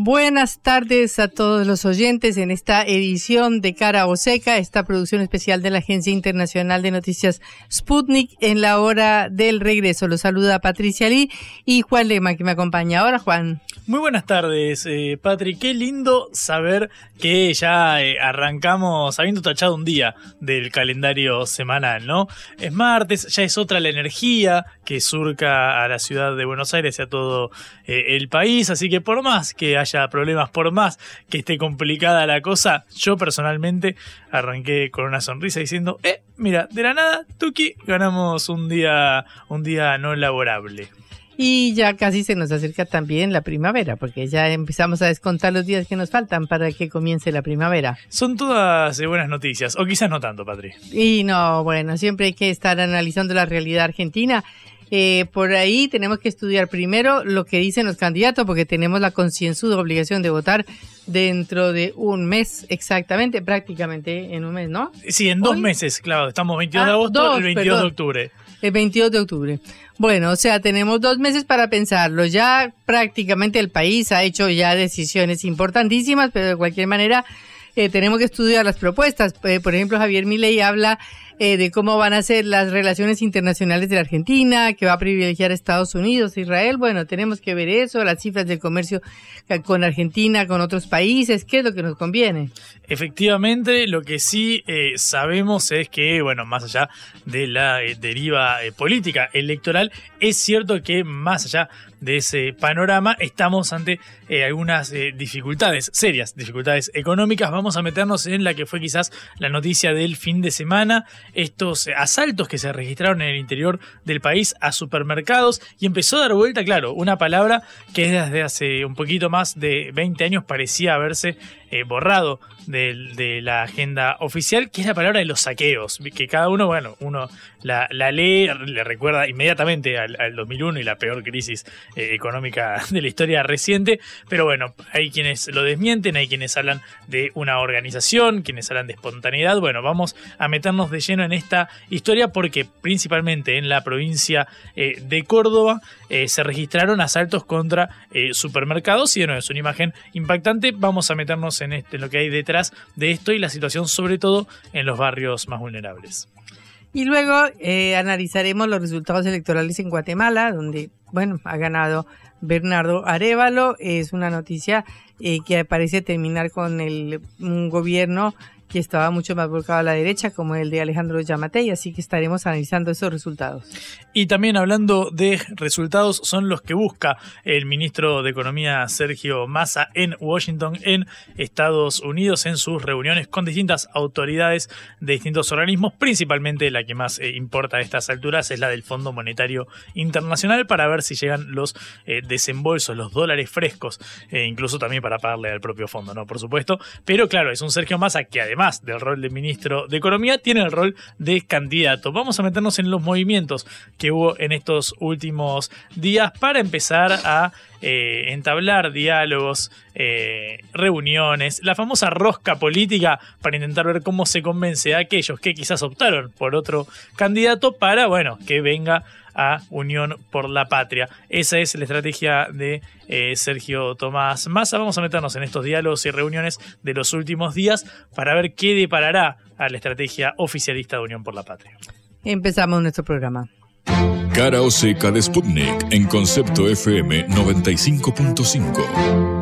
Buenas tardes a todos los oyentes en esta edición de Cara o Seca, esta producción especial de la Agencia Internacional de Noticias Sputnik en la hora del regreso. Los saluda Patricia Lee y Juan Lema que me acompaña. Ahora, Juan. Muy buenas tardes, eh. Qué lindo saber que ya eh, arrancamos habiendo tachado un día del calendario semanal, ¿no? Es martes, ya es otra la energía que surca a la ciudad de Buenos Aires y a todo eh, el país, así que por más que haya problemas, por más que esté complicada la cosa, yo personalmente arranqué con una sonrisa diciendo, eh, mira, de la nada, Tuki, ganamos un día, un día no laborable. Y ya casi se nos acerca también la primavera, porque ya empezamos a descontar los días que nos faltan para que comience la primavera. Son todas buenas noticias, o quizás no tanto, Patri. Y no, bueno, siempre hay que estar analizando la realidad argentina. Eh, por ahí tenemos que estudiar primero lo que dicen los candidatos, porque tenemos la concienzuda obligación de votar dentro de un mes exactamente, prácticamente en un mes, ¿no? Sí, en dos meses, claro. Estamos 22 de agosto, el 22 de octubre. El 22 de octubre. Bueno, o sea, tenemos dos meses para pensarlo. Ya prácticamente el país ha hecho ya decisiones importantísimas, pero de cualquier manera eh, tenemos que estudiar las propuestas. Eh, por ejemplo, Javier Milei habla eh, de cómo van a ser las relaciones internacionales de la Argentina, que va a privilegiar a Estados Unidos, Israel. Bueno, tenemos que ver eso, las cifras del comercio con Argentina, con otros países, qué es lo que nos conviene. Efectivamente, lo que sí eh, sabemos es que, bueno, más allá de la eh, deriva eh, política electoral, es cierto que más allá de ese panorama estamos ante algunas dificultades, serias dificultades económicas. Vamos a meternos en la que fue quizás la noticia del fin de semana, estos asaltos que se registraron en el interior del país a supermercados y empezó a dar vuelta, claro, una palabra que desde hace un poquito más de 20 años parecía haberse borrado de, la agenda oficial, que es la palabra de los saqueos, que cada uno, bueno, uno la, la lee, le recuerda inmediatamente al, al, 2001 y la peor crisis eh, económica de la historia reciente, pero bueno, hay quienes lo desmienten, hay quienes hablan de una organización, quienes hablan de espontaneidad, bueno, vamos a meternos de lleno en esta historia porque principalmente en la provincia eh, de Córdoba eh, se registraron asaltos contra supermercados. Y de es una imagen impactante, vamos a meternos en, este, lo que hay detrás de esto y la situación sobre todo en los barrios más vulnerables. Y luego eh, analizaremos los resultados electorales en Guatemala, donde, bueno, ha ganado Bernardo Arevalo. Es una noticia eh, que parece terminar con el, un gobierno que estaba mucho más volcado a la derecha, como el de Alejandro Yamatei, así que estaremos analizando esos resultados. Y también hablando de resultados, son los que busca el ministro de Economía Sergio Massa en Washington, en Estados Unidos, en sus reuniones con distintas autoridades de distintos organismos, principalmente la que más eh, importa a estas alturas es la del Fondo Monetario Internacional, para ver si llegan los eh, desembolsos, los dólares frescos, e incluso también para pagarle al propio fondo, ¿no? Por supuesto. Pero claro, es un Sergio Massa que además además del rol de ministro de Economía, tiene el rol de candidato. Vamos a meternos en los movimientos que hubo en estos últimos días para empezar a eh, entablar diálogos, eh, reuniones, la famosa rosca política para intentar ver cómo se convence a aquellos que quizás optaron por otro candidato para, bueno, que venga a Unión por la Patria. Esa es la estrategia de eh, Sergio Tomás Massa. Vamos a meternos en estos diálogos y reuniones de los últimos días para ver qué deparará a la estrategia oficialista de Unión por la Patria. Empezamos nuestro programa. Cara o seca de Sputnik en concepto FM 95.5.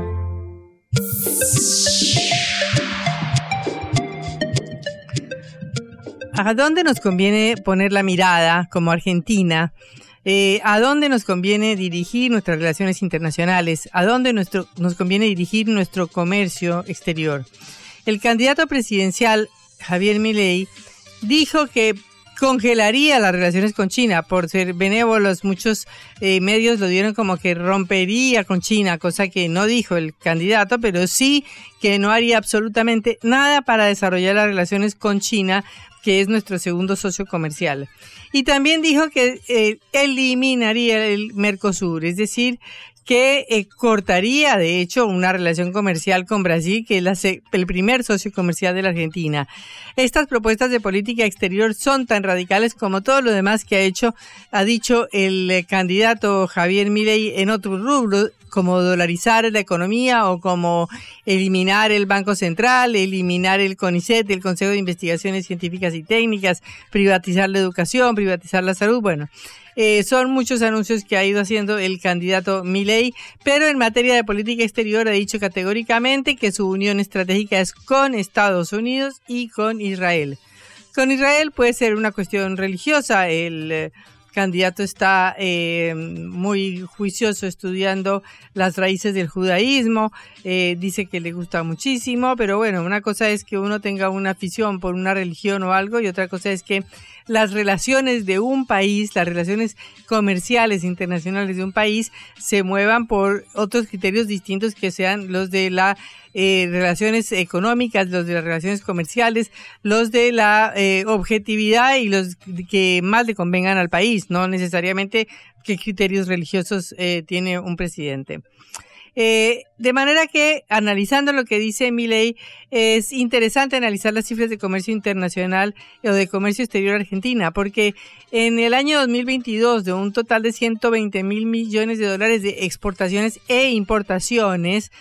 ¿A dónde nos conviene poner la mirada como Argentina? eh, a dónde nos conviene dirigir nuestras relaciones internacionales, a dónde nuestro, nos conviene dirigir nuestro comercio exterior. El candidato presidencial Javier Milei dijo que congelaría las relaciones con China por ser benévolos. Muchos eh, medios lo dieron como que rompería con China, cosa que no dijo el candidato, pero sí que no haría absolutamente nada para desarrollar las relaciones con China, que es nuestro segundo socio comercial. Y también dijo que eh, eliminaría el Mercosur, es decir, que eh, cortaría, de hecho, una relación comercial con Brasil, que es el primer socio comercial de la Argentina. Estas propuestas de política exterior son tan radicales como todo lo demás que ha hecho, ha dicho el eh, candidato Javier Milei en otros rubros, como dolarizar la economía o como eliminar el Banco Central, eliminar el CONICET, el Consejo de Investigaciones Científicas y Técnicas, privatizar la educación, privatizar la salud. Bueno, eh, son muchos anuncios que ha ido haciendo el candidato Milei, pero en materia de política exterior ha dicho categóricamente que su unión estratégica es con Estados Unidos y con Israel. Con Israel puede ser una cuestión religiosa, el candidato está eh, muy juicioso estudiando las raíces del judaísmo, dice que le gusta muchísimo, pero bueno, una cosa es que uno tenga una afición por una religión o algo y otra cosa es que las relaciones de un país, las relaciones comerciales internacionales de un país se muevan por otros criterios distintos que sean los de las eh, relaciones económicas, los de las relaciones comerciales, los de la eh, objetividad y los que más le convengan al país, no necesariamente qué criterios religiosos eh, tiene un presidente. Eh, de manera que, analizando lo que dice Milei, es interesante analizar las cifras de comercio internacional o de comercio exterior argentina, porque en el año 2022, de un total de 120 mil millones de dólares de exportaciones e importaciones,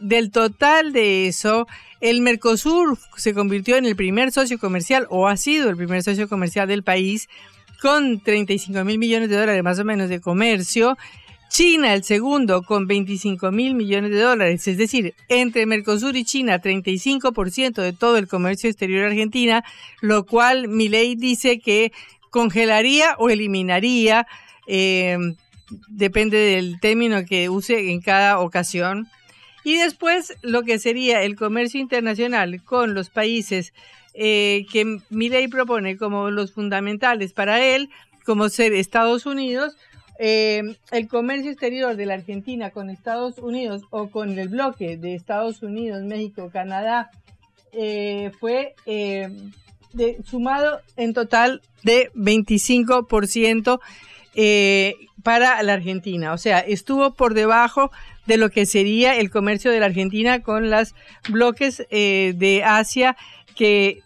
del total de eso, el Mercosur se convirtió en el primer socio comercial, o ha sido el primer socio comercial del país, con 35 mil millones de dólares más o menos de comercio, China, el segundo, con 25 mil millones de dólares. Es decir, entre Mercosur y China, 35% de todo el comercio exterior argentina, lo cual Milei dice que congelaría o eliminaría, eh, depende del término que use en cada ocasión. Y después lo que sería el comercio internacional con los países eh, que Milei propone como los fundamentales para él, como ser Estados Unidos, eh, el comercio exterior de la Argentina con Estados Unidos o con el bloque de Estados Unidos, México, Canadá, eh, fue eh, sumado en total de 25% para la Argentina. O sea, estuvo por debajo de lo que sería el comercio de la Argentina con los bloques de Asia que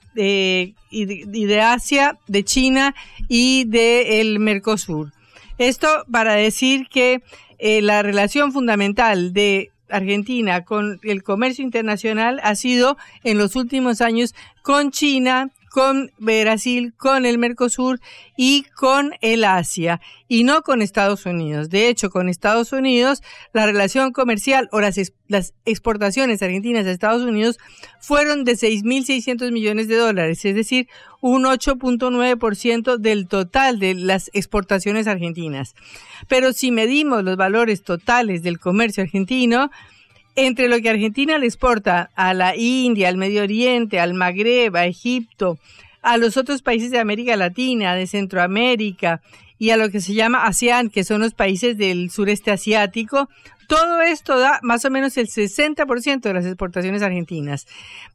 y de, Asia, de China y del Mercosur. Esto para decir que eh, la relación fundamental de Argentina con el comercio internacional ha sido en los últimos años con China, con Brasil, con el Mercosur y con el Asia, y no con Estados Unidos. De hecho, con Estados Unidos, la relación comercial o las, las exportaciones argentinas a Estados Unidos fueron de 6.600 millones de dólares, es decir, un 8.9% del total de las exportaciones argentinas. Pero si medimos los valores totales del comercio argentino, entre lo que Argentina le exporta a la India, al Medio Oriente, al Magreb, a Egipto, a los otros países de América Latina, de Centroamérica y a lo que se llama ASEAN, que son los países del sureste asiático, todo esto da más o menos el 60% de las exportaciones argentinas.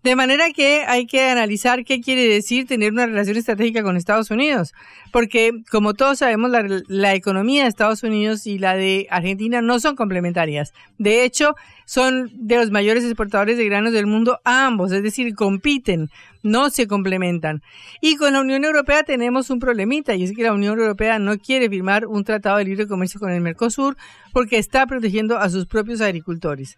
De manera que hay que analizar qué quiere decir tener una relación estratégica con Estados Unidos. Porque, como todos sabemos, la, economía de Estados Unidos y la de Argentina no son complementarias. De hecho, son de los mayores exportadores de granos del mundo ambos, es decir, compiten, no se complementan. Y con la Unión Europea tenemos un problemita, y es que la Unión Europea no quiere firmar un tratado de libre comercio con el Mercosur porque está protegiendo a sus propios agricultores.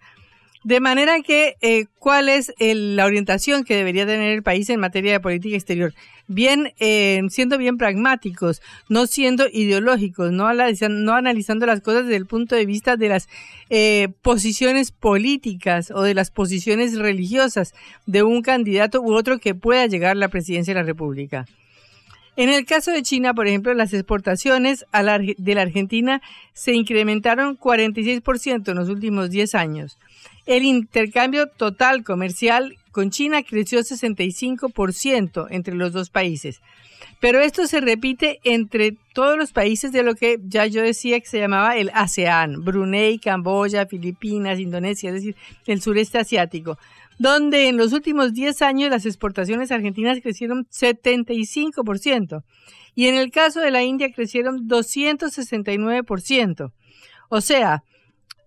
De manera que, eh, ¿cuál es la orientación que debería tener el país en materia de política exterior? Bien, eh, siendo bien pragmáticos, no siendo ideológicos, no, no analizando las cosas desde el punto de vista de las eh, posiciones políticas o de las posiciones religiosas de un candidato u otro que pueda llegar a la presidencia de la República. En el caso de China, por ejemplo, las exportaciones de la Argentina se incrementaron 46% en los últimos 10 años. El intercambio total comercial con China creció 65% entre los dos países. Pero esto se repite entre todos los países de lo que ya yo decía que se llamaba el ASEAN, Brunei, Camboya, Filipinas, Indonesia, es decir, el sureste asiático, donde en los últimos 10 años las exportaciones argentinas crecieron 75% y en el caso de la India crecieron 269%. O sea,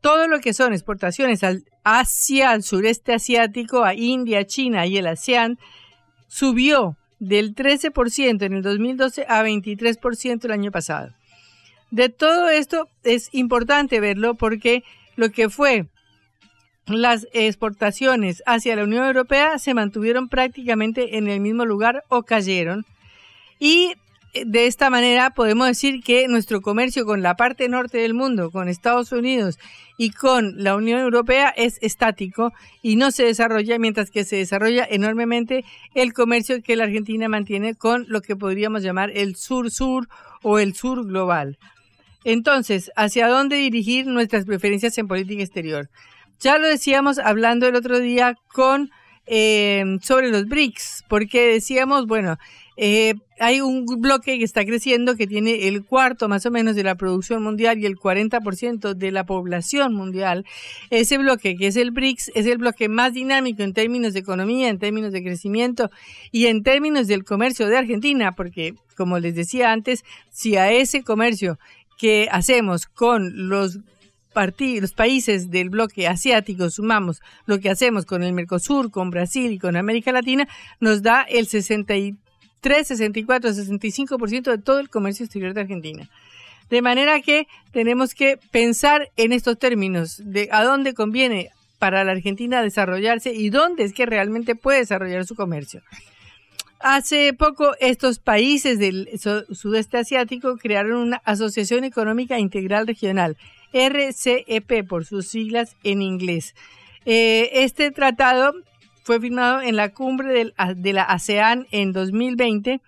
todo lo que son exportaciones al Asia, al sureste asiático, a India, China y el ASEAN, subió del 13% en el 2012 a 23% el año pasado. De todo esto es importante verlo porque lo que fue las exportaciones hacia la Unión Europea se mantuvieron prácticamente en el mismo lugar o cayeron. Y de esta manera podemos decir que nuestro comercio con la parte norte del mundo, con Estados Unidos y con la Unión Europea es estático y no se desarrolla, mientras que se desarrolla enormemente el comercio que la Argentina mantiene con lo que podríamos llamar el sur-sur o el sur global. Entonces, ¿hacia dónde dirigir nuestras preferencias en política exterior? Ya lo decíamos hablando el otro día con eh, sobre los BRICS, porque decíamos, bueno, eh, hay un bloque que está creciendo que tiene el cuarto más o menos de la producción mundial y el 40% de la población mundial. Ese bloque, que es el BRICS, es el bloque más dinámico en términos de economía, en términos de crecimiento y en términos del comercio de Argentina, porque, como les decía antes, si a ese comercio que hacemos con los los países del bloque asiático sumamos lo que hacemos con el Mercosur, con Brasil y con América Latina, nos da el 63 3, 64, 65% de todo el comercio exterior de Argentina. De manera que tenemos que pensar en estos términos de a dónde conviene para la Argentina desarrollarse y dónde es que realmente puede desarrollar su comercio. Hace poco estos países del sudeste asiático crearon una Asociación Económica Integral Regional, RCEP por sus siglas en inglés. Eh, este tratado fue firmado en la cumbre de la ASEAN en 2020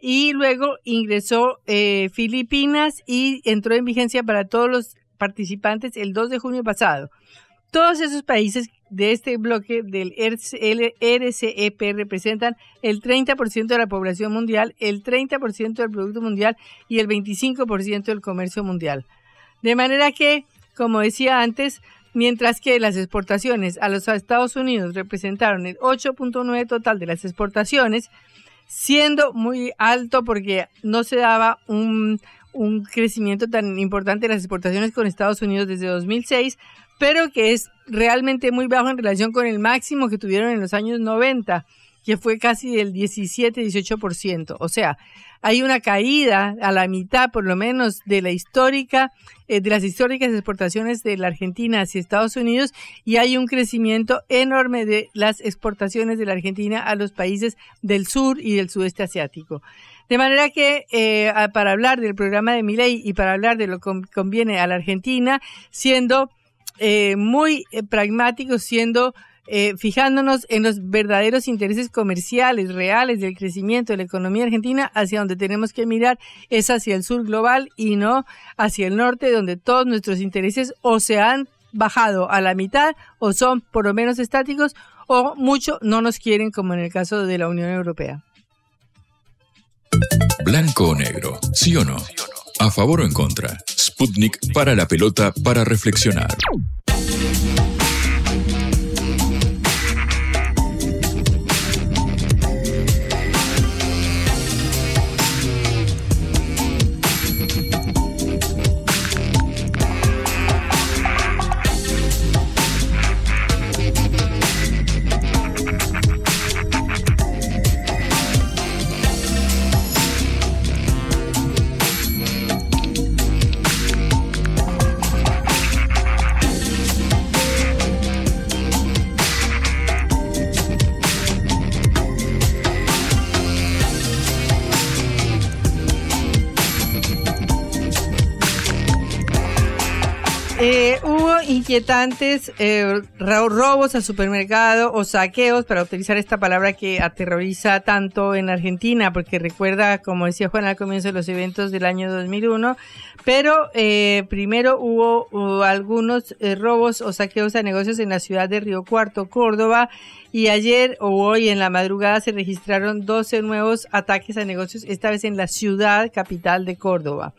y luego ingresó eh, Filipinas y entró en vigencia para todos los participantes el 2 de junio pasado. Todos esos países de este bloque del RCEP representan el 30% de la población mundial, el 30% del Producto Mundial y el 25% del comercio mundial. De manera que, como decía antes, mientras que las exportaciones a los Estados Unidos representaron el 8.9 total de las exportaciones, siendo muy alto porque no se daba un, un crecimiento tan importante de las exportaciones con Estados Unidos desde 2006, pero que es realmente muy bajo en relación con el máximo que tuvieron en los años 90, que fue casi del 17-18%. O sea, hay una caída a la mitad, por lo menos, de la histórica, eh, de las históricas exportaciones de la Argentina hacia Estados Unidos y hay un crecimiento enorme de las exportaciones de la Argentina a los países del sur y del sudeste asiático. De manera que eh, para hablar del programa de Milei y para hablar de lo que conviene a la Argentina, siendo eh, muy pragmáticos, siendo eh, fijándonos en los verdaderos intereses comerciales reales del crecimiento de la economía argentina, hacia donde tenemos que mirar es hacia el sur global y no hacia el norte, donde todos nuestros intereses o se han bajado a la mitad o son por lo menos estáticos o mucho no nos quieren como en el caso de la Unión Europea. Blanco o negro, sí o no, a favor o en contra. Sputnik para la pelota para reflexionar. Inquietantes eh, robos al supermercado o saqueos, para utilizar esta palabra que aterroriza tanto en Argentina, porque recuerda, como decía Juan al comienzo de los eventos del año 2001, pero eh, primero hubo, algunos eh, robos o saqueos a negocios en la ciudad de Río Cuarto, Córdoba, y ayer o hoy en la madrugada se registraron 12 nuevos ataques a negocios, esta vez en la ciudad capital de Córdoba.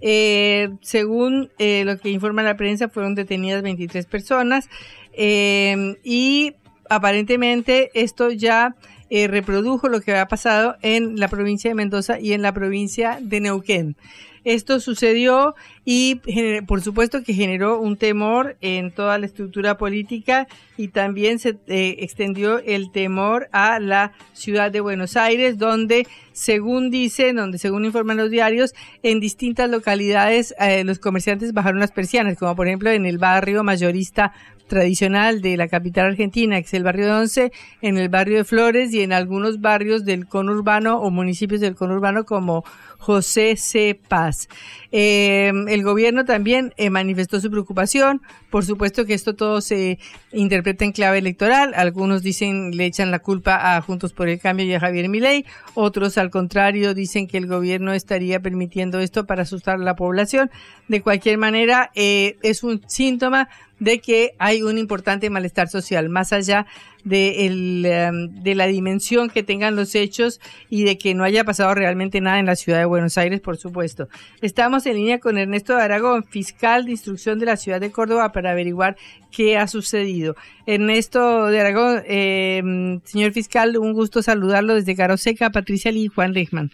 Eh, según eh, lo que informa la prensa, fueron detenidas 23 personas eh, y aparentemente esto ya eh, reprodujo lo que había pasado en la provincia de Mendoza y en la provincia de Neuquén. Esto sucedió y por supuesto que generó un temor en toda la estructura política y también se eh, extendió el temor a la ciudad de Buenos Aires, donde según dicen, donde según informan los diarios, en distintas localidades eh, los comerciantes bajaron las persianas, como por ejemplo en el barrio mayorista tradicional de la capital argentina, que es el barrio de Once, en el barrio de Flores y en algunos barrios del conurbano o municipios del conurbano como José C. Paz. Eh, el gobierno también eh, manifestó su preocupación. Por supuesto que esto todo se interpreta en clave electoral. Algunos dicen, le echan la culpa a Juntos por el Cambio y a Javier Milei. Otros, al contrario, dicen que el gobierno estaría permitiendo esto para asustar a la población. De cualquier manera, eh, es un síntoma de que hay un importante malestar social, más allá de, el, em, de la dimensión que tengan los hechos y de que no haya pasado realmente nada en la ciudad de Buenos Aires, por supuesto. Estamos en línea con Ernesto de Aragón, fiscal de instrucción de la ciudad de Córdoba, para averiguar qué ha sucedido. Ernesto de Aragón, eh, señor fiscal, un gusto saludarlo desde Caroseca, Patricia Lee y Juan Lechman.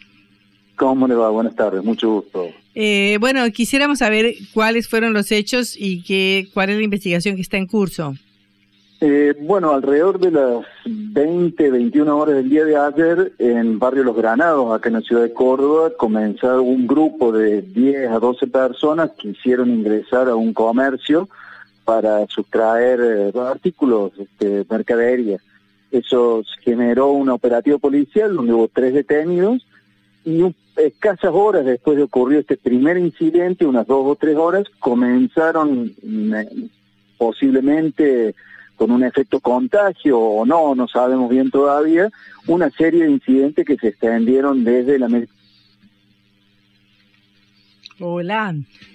¿Cómo le va? Buenas tardes, mucho gusto. Eh, bueno, quisiéramos saber cuáles fueron los hechos y qué, cuál es la investigación que está en curso. Eh, bueno, alrededor de las 20, 21 horas del día de ayer, en Barrio Los Granados, acá en la ciudad de Córdoba, comenzó un grupo de 10 a 12 personas que quisieron ingresar a un comercio para sustraer eh, artículos, este, mercadería. Eso generó un operativo policial donde hubo tres detenidos y un- escasas horas después de ocurrir este primer incidente, unas dos o tres horas, comenzaron mm, eh, posiblemente con un efecto contagio o no, no sabemos bien todavía, una serie de incidentes que se extendieron desde la Hola,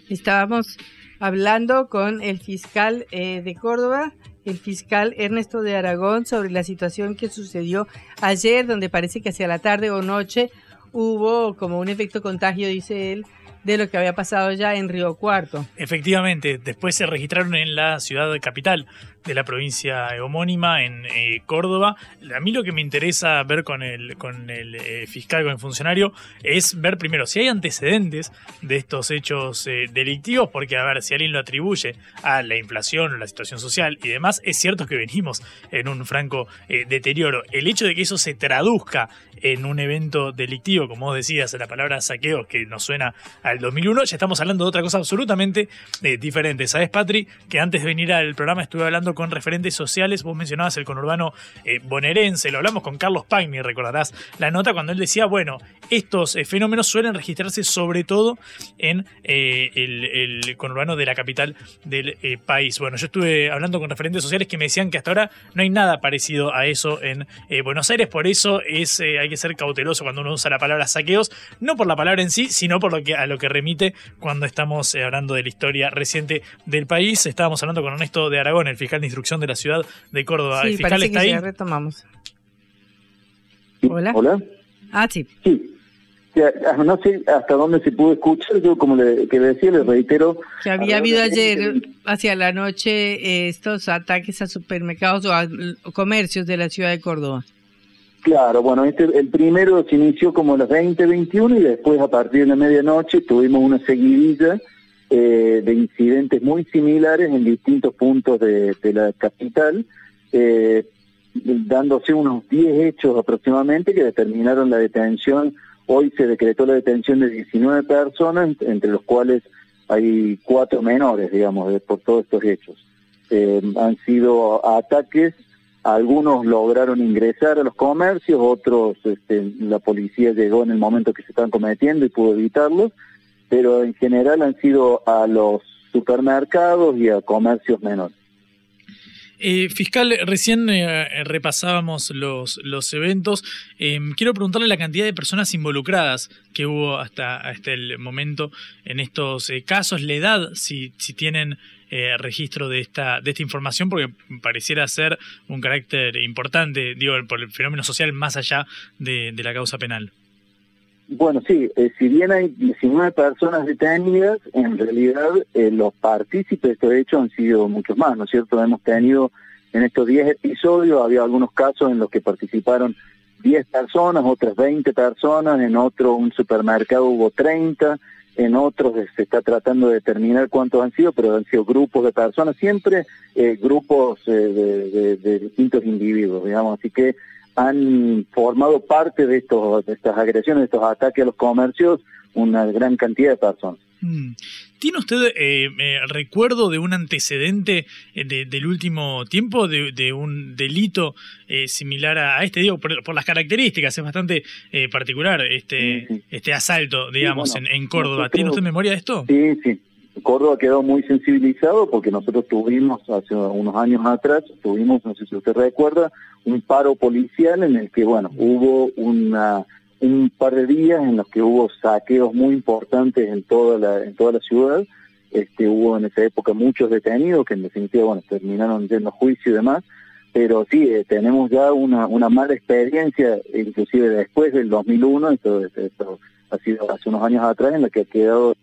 estábamos hablando con el fiscal eh, de Córdoba, el fiscal Ernesto de Aragón, sobre la situación que sucedió ayer, donde parece que hacia la tarde o noche hubo como un efecto contagio, dice él, de lo que había pasado ya en Río Cuarto. Efectivamente, después se registraron en la ciudad capital de la provincia homónima, en eh, Córdoba. A mí lo que me interesa ver con el, con el eh, fiscal, con el funcionario, es ver primero si hay antecedentes de estos hechos eh, delictivos, porque a ver, si alguien lo atribuye a la inflación o la situación social y demás, es cierto que venimos en un franco eh, deterioro. El hecho de que eso se traduzca en un evento delictivo, como vos decías, la palabra saqueos, que nos suena al 2001, ya estamos hablando de otra cosa absolutamente eh, diferente. ¿Sabes, Patri? Que antes de venir al programa estuve hablando con referentes sociales, vos mencionabas el conurbano eh, bonaerense, lo hablamos con Carlos Pagni, recordarás la nota cuando él decía, bueno, estos eh, fenómenos suelen registrarse sobre todo en eh, el, conurbano de la capital del país. Bueno, yo estuve hablando con referentes sociales que me decían que hasta ahora no hay nada parecido a eso en Buenos Aires, por eso es, eh, hay que ser cauteloso cuando uno usa la palabra saqueos, no por la palabra en sí, sino por lo que, a lo que remite cuando estamos eh, hablando de la historia reciente del país. Estábamos hablando con Ernesto de Aragón, el fiscal de instrucción de la ciudad de Córdoba. Sí, el fiscal parece está que ahí. ya retomamos. Hola. Hola. Ah, sí. Sí. Ya, ah, No sé hasta dónde se pudo escuchar, yo como le, que decía, le reitero. Que había habido alrededor de ayer hacia la noche eh, estos ataques a supermercados o a comercios de la ciudad de Córdoba. Claro, bueno, este, el primero se inició como a las 20, 21 y después a partir de la medianoche tuvimos una seguidilla eh, de incidentes muy similares en distintos puntos de, la capital, eh, dándose unos 10 hechos aproximadamente que determinaron la detención. Hoy se decretó la detención de 19 personas, entre los cuales hay cuatro menores, digamos, por todos estos hechos. Eh, han sido ataques algunos lograron ingresar a los comercios, otros este, la policía llegó en el momento que se estaban cometiendo y pudo evitarlos, pero en general han sido a los supermercados y a comercios menores. Eh, fiscal, recién eh, repasábamos los, los eventos. Em, quiero preguntarle la cantidad de personas involucradas que hubo hasta, hasta el momento en estos eh, casos, la edad, si, si tienen registro de esta, de esta información, porque pareciera ser un carácter importante, digo, por el fenómeno social más allá de, la causa penal. Bueno, sí, si bien hay 19 personas detenidas, en realidad los partícipes de este hecho han sido muchos más, ¿no es cierto? Hemos tenido en estos 10 episodios, había algunos casos en los que participaron 10 personas, otras 20 personas, en otro un supermercado hubo 30, en otros se está tratando de determinar cuántos han sido, pero han sido grupos de personas, siempre eh, grupos eh, de, de, distintos individuos, digamos, así que han formado parte de, estos, de estas agresiones, de estos ataques a los comercios, una gran cantidad de personas. Mm. ¿Tiene usted eh, eh, recuerdo de un antecedente eh, del último tiempo, de, un delito similar a, este? Digo, por, las características, es bastante particular este, este asalto, digamos, en, Córdoba. ¿Tiene usted memoria de esto? Sí, sí. Córdoba quedó muy sensibilizado porque nosotros tuvimos hace unos años atrás, tuvimos, no sé si usted recuerda, un paro policial en el que, bueno, hubo una un par de días en los que hubo saqueos muy importantes en toda la, en toda la ciudad. Este, hubo en esa época muchos detenidos que en definitiva bueno, terminaron yendo a juicio y demás, pero sí, eh, tenemos ya una, una mala experiencia, inclusive después del 2001, esto, esto ha sido hace unos años atrás, en la que ha quedado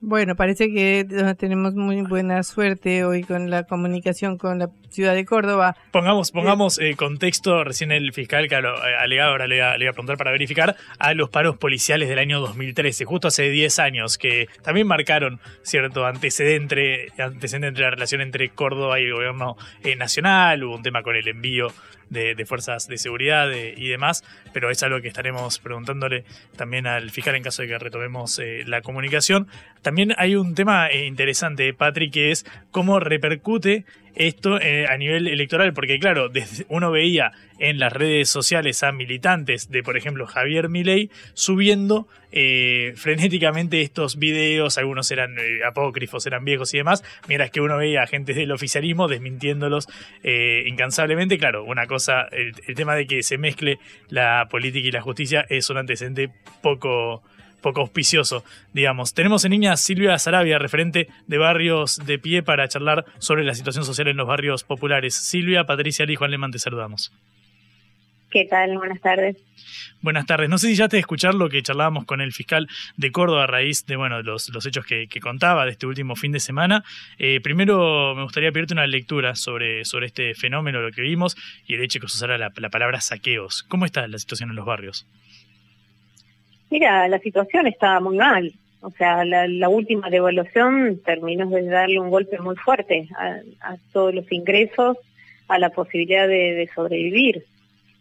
bueno, parece que tenemos muy buena suerte hoy con la comunicación con la ciudad de Córdoba. Pongamos, pongamos eh, contexto, recién el fiscal que ha eh, alegado, ahora le iba, a preguntar para verificar, a los paros policiales del año 2013, justo hace 10 años, que también marcaron cierto antecedente, antecedente entre la relación entre Córdoba y el gobierno eh, nacional, hubo un tema con el envío de, fuerzas de seguridad y demás, pero es algo que estaremos preguntándole también al fiscal en caso de que retomemos eh, la comunicación. También hay un tema eh, interesante, Patrick, que es cómo repercute esto eh, a nivel electoral, porque claro, desde uno veía en las redes sociales a militantes de, por ejemplo, Javier Milei subiendo eh, frenéticamente estos videos, algunos eran eh, apócrifos, eran viejos y demás, mientras que uno veía a gente del oficialismo desmintiéndolos incansablemente. Claro, una cosa, el, el tema de que se mezcle la política y la justicia es un antecedente poco poco auspicioso, digamos. Tenemos en línea a Silvia Sarabia, referente de Barrios de Pie, para charlar sobre la situación social en los barrios populares. Silvia, Patricia y Juan Lemán, te saludamos. ¿Qué tal? Buenas tardes. Buenas tardes. No sé si ya te escuchar lo que charlábamos con el fiscal de Córdoba a raíz de bueno los, los hechos que, contaba de este último fin de semana. Eh, primero me gustaría pedirte una lectura sobre, sobre este fenómeno, lo que vimos, y el hecho que se usara la, la palabra saqueos. ¿Cómo está la situación en los barrios? Mira, la situación está muy mal. O sea, la, última devaluación terminó de darle un golpe muy fuerte a, todos los ingresos, a la posibilidad de, sobrevivir.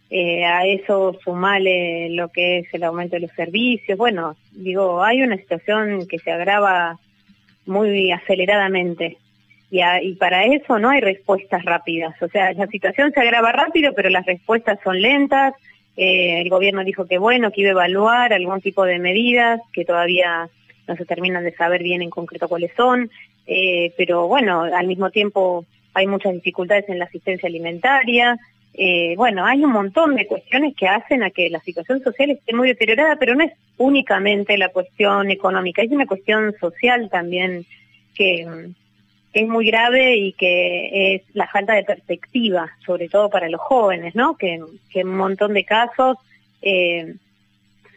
Eh, a eso sumale lo que es el aumento de los servicios. Bueno, digo, hay una situación que se agrava muy aceleradamente. Y, y para eso no hay respuestas rápidas. O sea, la situación se agrava rápido, pero las respuestas son lentas eh, el gobierno dijo que bueno, que iba a evaluar algún tipo de medidas que todavía no se terminan de saber bien en concreto cuáles son, eh, pero bueno, al mismo tiempo hay muchas dificultades en la asistencia alimentaria. Eh, bueno, hay un montón de cuestiones que hacen a que la situación social esté muy deteriorada, pero no es únicamente la cuestión económica, es una cuestión social también que, es muy grave y que es la falta de perspectiva, sobre todo para los jóvenes, ¿no? Que, en un montón de casos eh,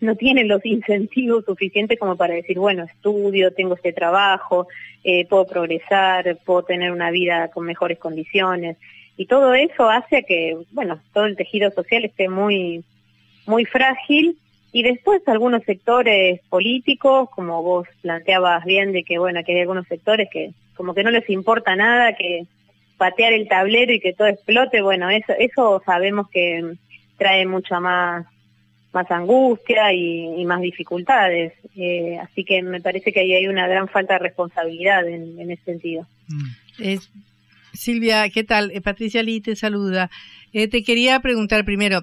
no tienen los incentivos suficientes como para decir, bueno, estudio, tengo este trabajo, eh, puedo progresar, puedo tener una vida con mejores condiciones. Y todo eso hace que, bueno, todo el tejido social esté muy, muy frágil y después algunos sectores políticos, como vos planteabas bien, de que bueno, que hay algunos sectores que como que no les importa nada, que patear el tablero y que todo explote, bueno, eso, eso sabemos que trae mucha más más angustia y, más dificultades. Eh, así que me parece que ahí hay una gran falta de responsabilidad en, ese sentido. Mm. Silvia, ¿qué tal? Eh, Patricia Lee te saluda. Eh, te quería preguntar primero,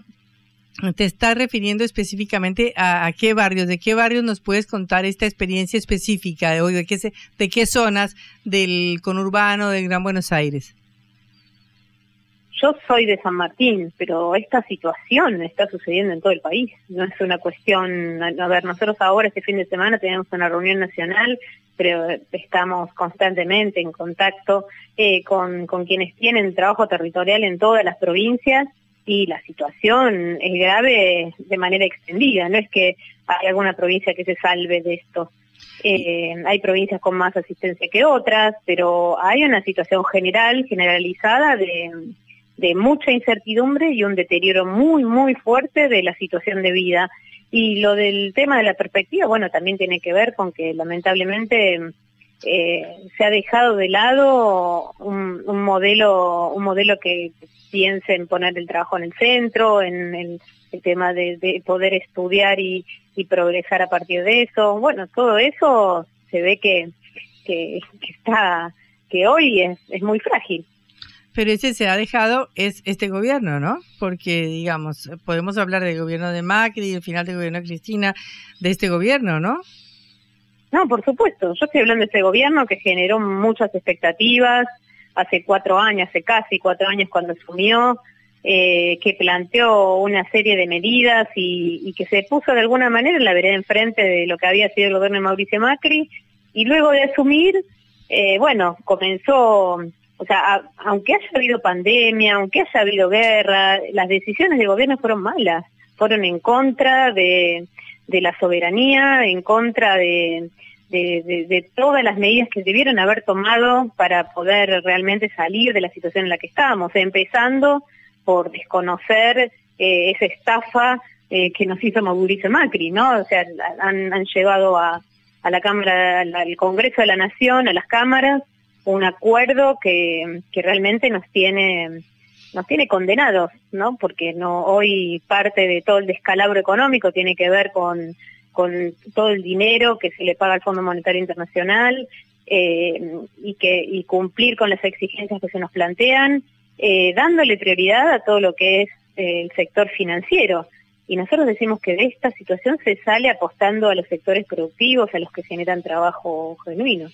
te estás refiriendo específicamente a, qué barrios, de qué barrios nos puedes contar esta experiencia específica de hoy, de qué, de qué zonas del conurbano del Gran Buenos Aires. Yo soy de San Martín, pero esta situación está sucediendo en todo el país. No es una cuestión, a ver, nosotros ahora este fin de semana tenemos una reunión nacional, pero estamos constantemente en contacto eh, con, con quienes tienen trabajo territorial en todas las provincias y la situación es grave de manera extendida, no es que hay alguna provincia que se salve de esto. Eh, hay provincias con más asistencia que otras, pero hay una situación general, generalizada de, de mucha incertidumbre y un deterioro muy, muy fuerte de la situación de vida. Y lo del tema de la perspectiva, bueno, también tiene que ver con que lamentablemente eh, se ha dejado de lado un, un, modelo un modelo que piense en poner el trabajo en el centro, en el, tema de, poder estudiar y, progresar a partir de eso. Bueno, todo eso se ve que, que, está, que hoy es, es muy frágil. Pero ese se ha dejado es este gobierno, ¿no? Porque, digamos, podemos hablar del gobierno de Macri, del final del gobierno de Cristina, de este gobierno, ¿no? No, por supuesto. Yo estoy hablando de este gobierno que generó muchas expectativas, hace cuatro años, hace casi cuatro años cuando asumió, eh, que planteó una serie de medidas y, que se puso de alguna manera en la vereda enfrente de lo que había sido el gobierno de Mauricio Macri, y luego de asumir, eh, bueno, comenzó, o sea, aunque haya habido pandemia, aunque haya habido guerra, las decisiones del gobierno fueron malas, fueron en contra de la soberanía, en contra de, de, todas las medidas que debieron haber tomado para poder realmente salir de la situación en la que estábamos, empezando por desconocer eh, esa estafa eh, que nos hizo Mauricio Macri, ¿no? O sea, han, han llevado a, la Cámara, al, Congreso de la Nación, a las cámaras, un acuerdo que realmente nos tiene nos tiene condenados, ¿no? Porque hoy parte de todo el descalabro económico tiene que ver con todo el dinero que se le paga al Fondo Monetario Internacional eh, y, que, cumplir con las exigencias que se nos plantean, eh, dándole prioridad a todo lo que es eh, el sector financiero. Y nosotros decimos que de esta situación se sale apostando a los sectores productivos, a los que generan trabajo genuino.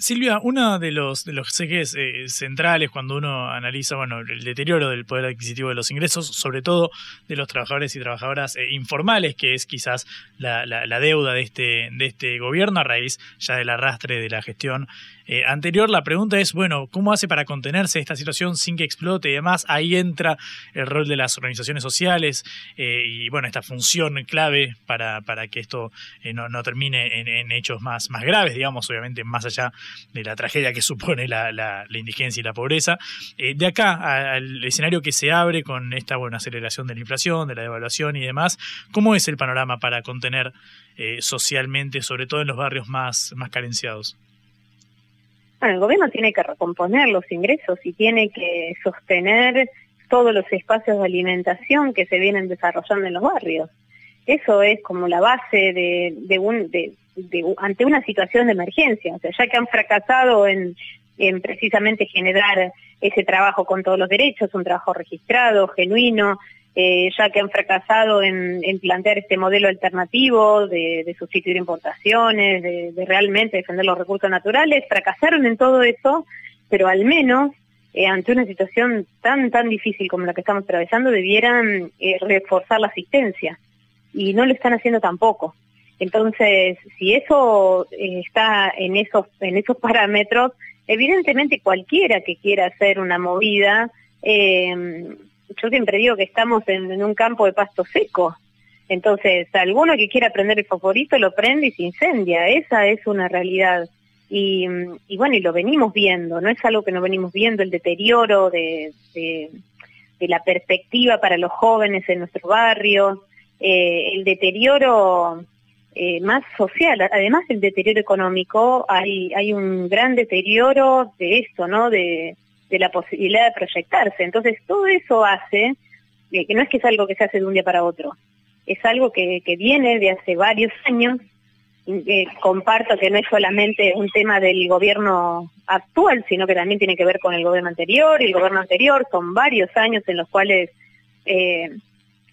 Silvia, uno de los, ejes eh, centrales cuando uno analiza bueno, el deterioro del poder adquisitivo de los ingresos, sobre todo de los trabajadores y trabajadoras eh, informales, que es quizás la, la, deuda de este, de este gobierno a raíz ya del arrastre de la gestión eh, anterior. La pregunta es, bueno, ¿cómo hace para contenerse esta situación sin que explote y demás? Ahí entra el rol de las organizaciones sociales eh, y, bueno, esta función clave para, para que esto eh, no, no, termine en, hechos más, más graves, digamos, obviamente más allá de la tragedia que supone la, la, indigencia y la pobreza. de acá al escenario que se abre con esta buena aceleración de la inflación, de la devaluación y demás, ¿cómo es el panorama para contener socialmente, sobre todo en los barrios más, más carenciados? Bueno, el gobierno tiene que recomponer los ingresos y tiene que sostener todos los espacios de alimentación que se vienen desarrollando en los barrios. Eso es como la base de, un, de, ante una situación de emergencia. O sea, ya que han fracasado en precisamente generar ese trabajo con todos los derechos, un trabajo registrado, genuino, eh, ya que han fracasado en, plantear este modelo alternativo de, sustituir importaciones, de, realmente defender los recursos naturales, fracasaron en todo eso, pero al menos eh, ante una situación tan tan difícil como la que estamos atravesando debieran eh, reforzar la asistencia y no lo están haciendo tampoco. Entonces, si eso está en esos en esos parámetros, evidentemente cualquiera que quiera hacer una movida eh, yo siempre digo que estamos en, un campo de pasto seco. Entonces, alguno que quiera prender el favorito lo prende y se incendia. Esa es una realidad. Y, bueno, y lo venimos viendo, no es algo que no venimos viendo, el deterioro de, la perspectiva para los jóvenes en nuestro barrio, eh, el deterioro eh, más social, además del deterioro económico, hay, hay un gran deterioro de esto, ¿no? De, de la posibilidad de proyectarse. Entonces, todo eso hace, eh, que no es que es algo que se hace de un día para otro, es algo que, viene de hace varios años. Eh, comparto que no es solamente un tema del gobierno actual, sino que también tiene que ver con el gobierno anterior y el gobierno anterior. Son varios años en los cuales eh,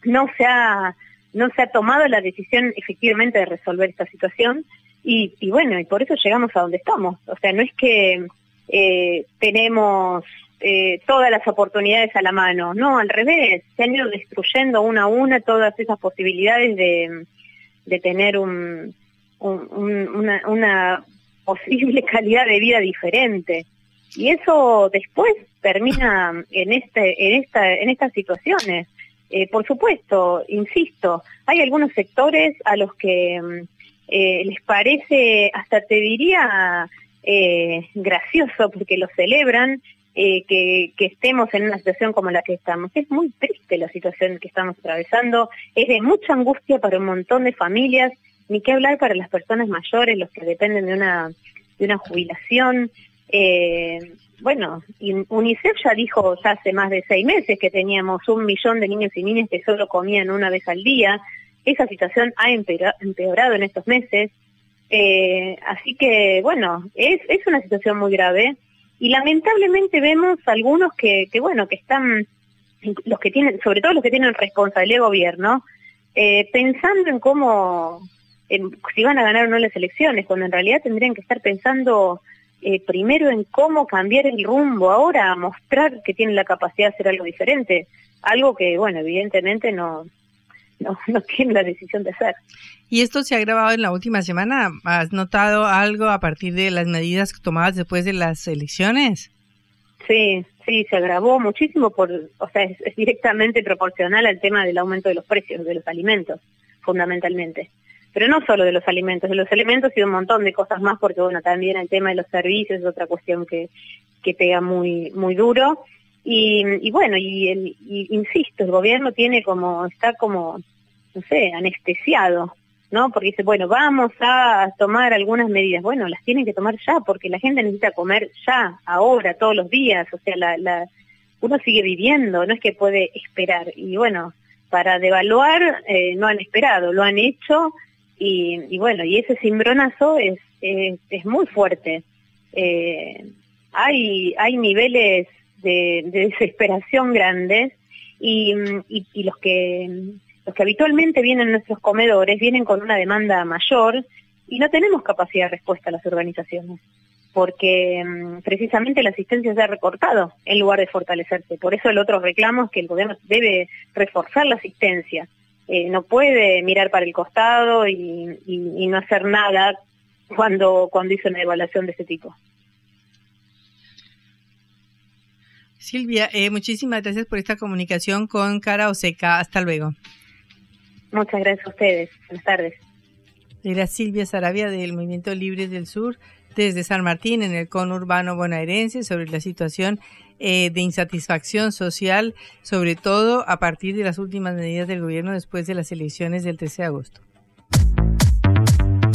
no se ha no se ha tomado la decisión efectivamente de resolver esta situación y, y bueno, y por eso llegamos a donde estamos. O sea, no es que eh, tenemos eh, todas las oportunidades a la mano, no, al revés, se han ido destruyendo una a una todas esas posibilidades de, tener un, una, posible calidad de vida diferente. Y eso después termina en este, en esta, en estas situaciones. Eh, por supuesto, insisto, hay algunos sectores a los que mm, les parece, hasta te diría, eh, gracioso porque lo celebran, que, que, estemos en una situación como la que estamos. Es muy triste la situación que estamos atravesando, es de mucha angustia para un montón de familias, ni qué hablar para las personas mayores, los que dependen de una, de una jubilación. Eh, bueno, UNICEF ya dijo ya hace más de seis meses que teníamos un millón de niños y niñas que solo comían una vez al día. Esa situación ha empeorado en estos meses. Eh, así que, bueno, es, es una situación muy grave y lamentablemente vemos algunos que, que, bueno, que están, los que tienen, sobre todo los que tienen responsabilidad de gobierno, eh, pensando en cómo, si van a ganar o no las elecciones, cuando en realidad tendrían que estar pensando eh, primero en cómo cambiar el rumbo ahora, mostrar que tienen la capacidad de hacer algo diferente, algo que, bueno, evidentemente no, no, no tienen la decisión de hacer. ¿Y esto se ha agravado en la última semana? ¿Has notado algo a partir de las medidas tomadas después de las elecciones? Sí, sí, se agravó muchísimo, por, o sea, es directamente proporcional al tema del aumento de los precios de los alimentos, fundamentalmente pero no solo de los alimentos, de los alimentos y un montón de cosas más, porque bueno, también el tema de los servicios es otra cuestión que, que pega muy, muy duro. Y, y bueno, y, el, insisto, el gobierno tiene como, está como, no sé, anestesiado, ¿no? Porque dice, bueno, vamos a tomar algunas medidas. Bueno, las tienen que tomar ya, porque la gente necesita comer ya, ahora, todos los días. O sea, la, la, uno sigue viviendo, no es que puede esperar. Y bueno, para devaluar eh, no han esperado, lo han hecho y, bueno, y ese cimbronazo es, es, muy fuerte. Eh, hay, hay niveles de, desesperación grandes y, y, los que los que habitualmente vienen a nuestros comedores vienen con una demanda mayor y no tenemos capacidad de respuesta a las organizaciones porque mm, precisamente la asistencia se ha recortado en lugar de fortalecerse. Por eso el otro reclamo es que el gobierno debe reforzar la asistencia, eh, no puede mirar para el costado y, no hacer nada cuando, cuando hizo una evaluación de ese tipo. Silvia, eh, muchísimas gracias por esta comunicación con Cara Oseca. Hasta luego. Muchas gracias a ustedes. Buenas tardes. Era Silvia Sarabia del Movimiento Libres del Sur desde San Martín en el conurbano bonaerense sobre la situación eh, de insatisfacción social, sobre todo a partir de las últimas medidas del gobierno después de las elecciones del 13 de agosto.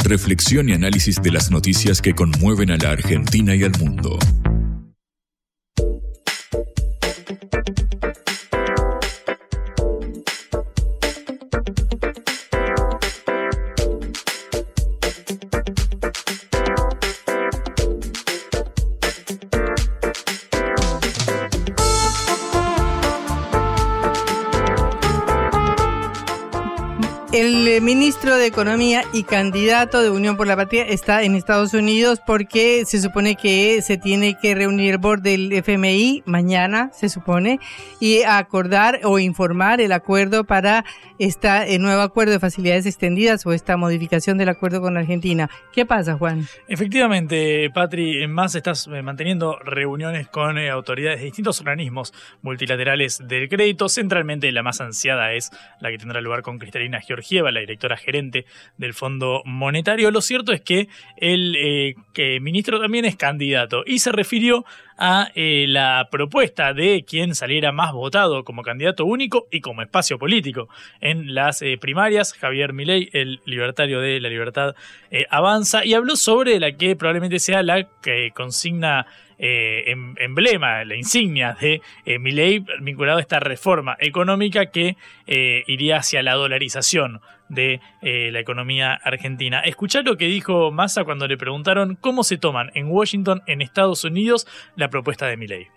Reflexión y análisis de las noticias que conmueven a la Argentina y al mundo. El ministro de Economía y candidato de Unión por la Patria está en Estados Unidos porque se supone que se tiene que reunir el board del FMI mañana, se supone, y acordar o informar el acuerdo para este nuevo acuerdo de facilidades extendidas o esta modificación del acuerdo con Argentina. ¿Qué pasa, Juan? Efectivamente, Patri, más estás eh, manteniendo reuniones con eh, autoridades de distintos organismos multilaterales del crédito. Centralmente la más ansiada es la que tendrá lugar con Cristalina Georgia la directora gerente del Fondo Monetario. Lo cierto es que el eh, ministro también es candidato y se refirió a eh, la propuesta de quien saliera más votado como candidato único y como espacio político en las eh, primarias. Javier Milei, el libertario de la libertad, avanza y habló sobre la que probablemente sea la consigna em, emblema, la insignia de eh, Milei vinculado a esta reforma económica que iría hacia la dolarización de eh, la economía argentina. Escuchar lo que dijo Massa cuando le preguntaron cómo se toman en Washington, en Estados Unidos, la propuesta de Milley.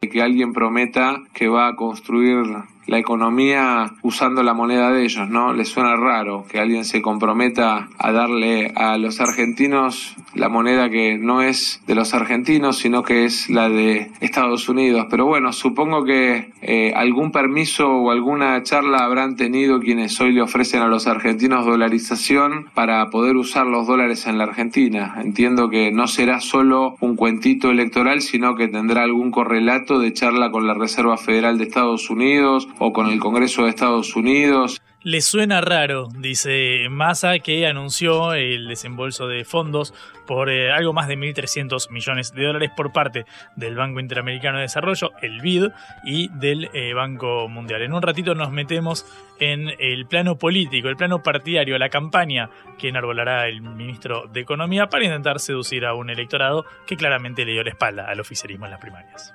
Que alguien prometa que va a construir la economía usando la moneda de ellos, ¿no? Les suena raro que alguien se comprometa a darle a los argentinos la moneda que no es de los argentinos, sino que es la de Estados Unidos. Pero bueno, supongo que eh, algún permiso o alguna charla habrán tenido quienes hoy le ofrecen a los argentinos dolarización para poder usar los dólares en la Argentina. Entiendo que no será solo un cuentito electoral, sino que tendrá algún correlato de charla con la Reserva Federal de Estados Unidos o con el Congreso de Estados Unidos. Le suena raro, dice Massa, que anunció el desembolso de fondos por eh, algo más de 1.300 millones de dólares por parte del Banco Interamericano de Desarrollo, el BID, y del eh, Banco Mundial. En un ratito nos metemos en el plano político, el plano partidario, la campaña que enarbolará el ministro de Economía para intentar seducir a un electorado que claramente le dio la espalda al oficialismo en las primarias.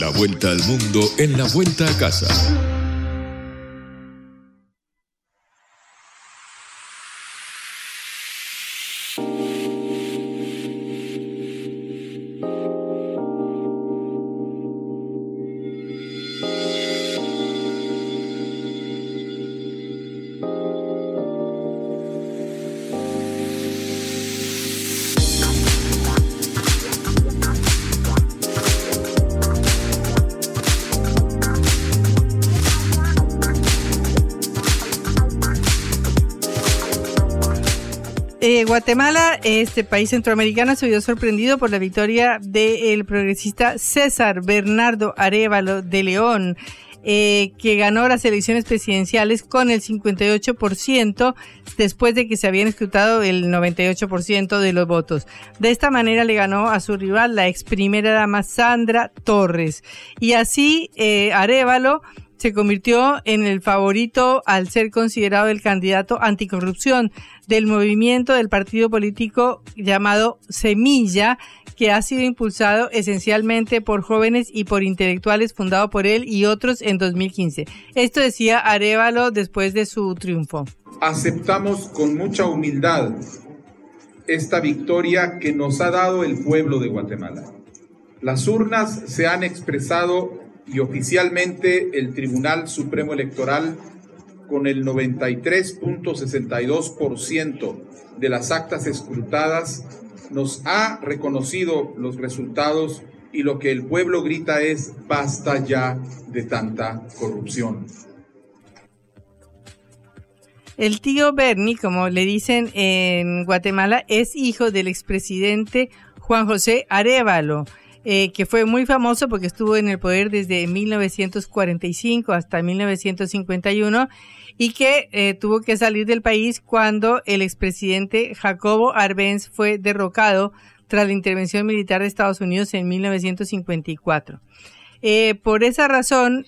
La vuelta al mundo en la vuelta a casa. Guatemala, este país centroamericano, se vio sorprendido por la victoria del progresista César Bernardo Arevalo de León. Eh, que ganó las elecciones presidenciales con el 58% después de que se habían escrutado el 98% de los votos. De esta manera le ganó a su rival, la ex primera dama Sandra Torres. Y así eh, Arevalo se convirtió en el favorito al ser considerado el candidato anticorrupción del movimiento del partido político llamado Semilla, que ha sido impulsado esencialmente por jóvenes y por intelectuales fundado por él y otros en 2015. Esto decía Arevalo después de su triunfo. Aceptamos con mucha humildad esta victoria que nos ha dado el pueblo de Guatemala. Las urnas se han expresado y oficialmente el Tribunal Supremo Electoral con el 93.62% de las actas escrutadas nos ha reconocido los resultados y lo que el pueblo grita es basta ya de tanta corrupción. El tío Bernie, como le dicen en Guatemala, es hijo del expresidente Juan José Arevalo eh, que fue muy famoso porque estuvo en el poder desde 1945 hasta 1951 y que eh, tuvo que salir del país cuando el expresidente Jacobo Arbenz fue derrocado tras la intervención militar de Estados Unidos en 1954. Eh, por esa razón,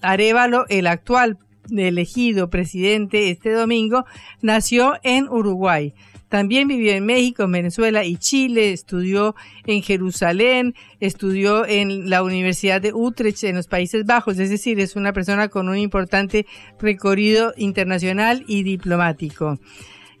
Arevalo, el actual elegido presidente este domingo, nació en Uruguay. También vivió en México, Venezuela y Chile, estudió en Jerusalén, estudió en la Universidad de Utrecht en los Países Bajos, es decir, es una persona con un importante recorrido internacional y diplomático.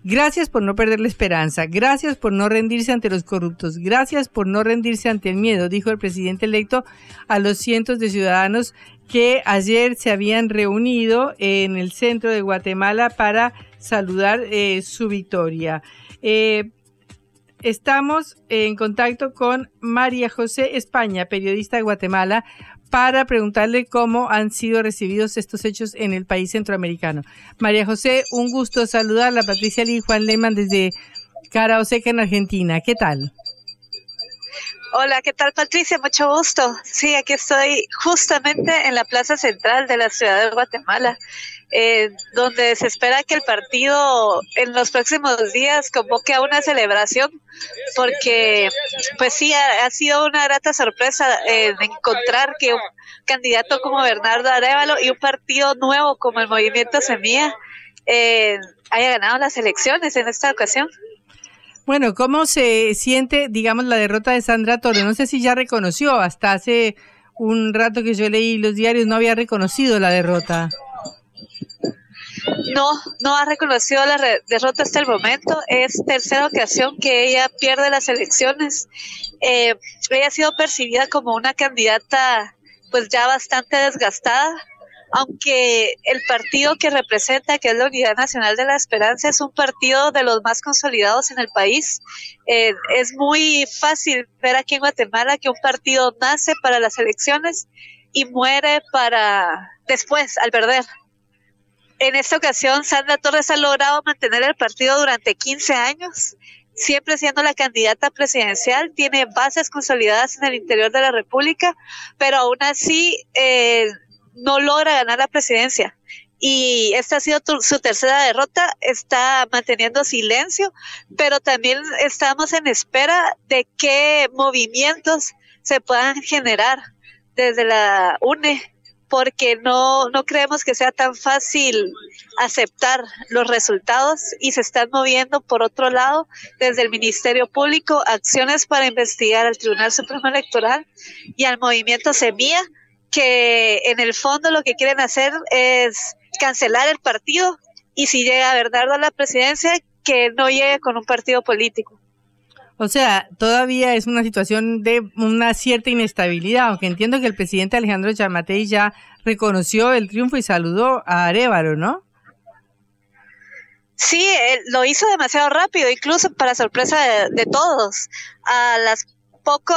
Gracias por no perder la esperanza, gracias por no rendirse ante los corruptos, gracias por no rendirse ante el miedo, dijo el presidente electo a los cientos de ciudadanos que ayer se habían reunido en el centro de Guatemala para saludar eh, su victoria. Eh, estamos en contacto con María José España, periodista de Guatemala, para preguntarle cómo han sido recibidos estos hechos en el país centroamericano. María José, un gusto saludarla. Patricia Lee Juan Lehmann desde Cara Oseca en Argentina. ¿Qué tal? Hola, ¿qué tal Patricia? Mucho gusto. Sí, aquí estoy justamente en la plaza central de la ciudad de Guatemala, eh, donde se espera que el partido en los próximos días convoque a una celebración, porque pues sí, ha, sido una grata sorpresa eh, encontrar que un candidato como Bernardo Arevalo y un partido nuevo como el Movimiento Semilla eh, haya ganado las elecciones en esta ocasión. Bueno, ¿cómo se siente, digamos, la derrota de Sandra Torres? No sé si ya reconoció, hasta hace un rato que yo leí los diarios no había reconocido la derrota. no, no ha reconocido la derrota hasta el momento. Es tercera ocasión que ella pierde las elecciones. Eh, ella ha sido percibida como una candidata pues ya bastante desgastada, aunque el partido que representa, que es la Unidad Nacional de la Esperanza, es un partido de los más consolidados en el país. Eh, es muy fácil ver aquí en Guatemala que un partido nace para las elecciones y muere para después, al perder. En esta ocasión, Sandra Torres ha logrado mantener el partido durante 15 años, siempre siendo la candidata presidencial, tiene bases consolidadas en el interior de la República, pero aún así eh, no logra ganar la presidencia. Y esta ha sido su tercera derrota, está manteniendo silencio, pero también estamos en espera de qué movimientos se puedan generar desde la UNE porque no, no creemos que sea tan fácil aceptar los resultados y se están moviendo por otro lado desde el Ministerio Público acciones para investigar al Tribunal Supremo Electoral y al movimiento Semilla que en el fondo lo que quieren hacer es cancelar el partido y si llega Bernardo a la presidencia que no llegue con un partido político. O sea, todavía es una situación de una cierta inestabilidad, aunque entiendo que el presidente Alejandro Yamatei ya reconoció el triunfo y saludó a Arevalo, ¿no? Sí, lo hizo demasiado rápido, incluso para sorpresa de, de todos. A las poco,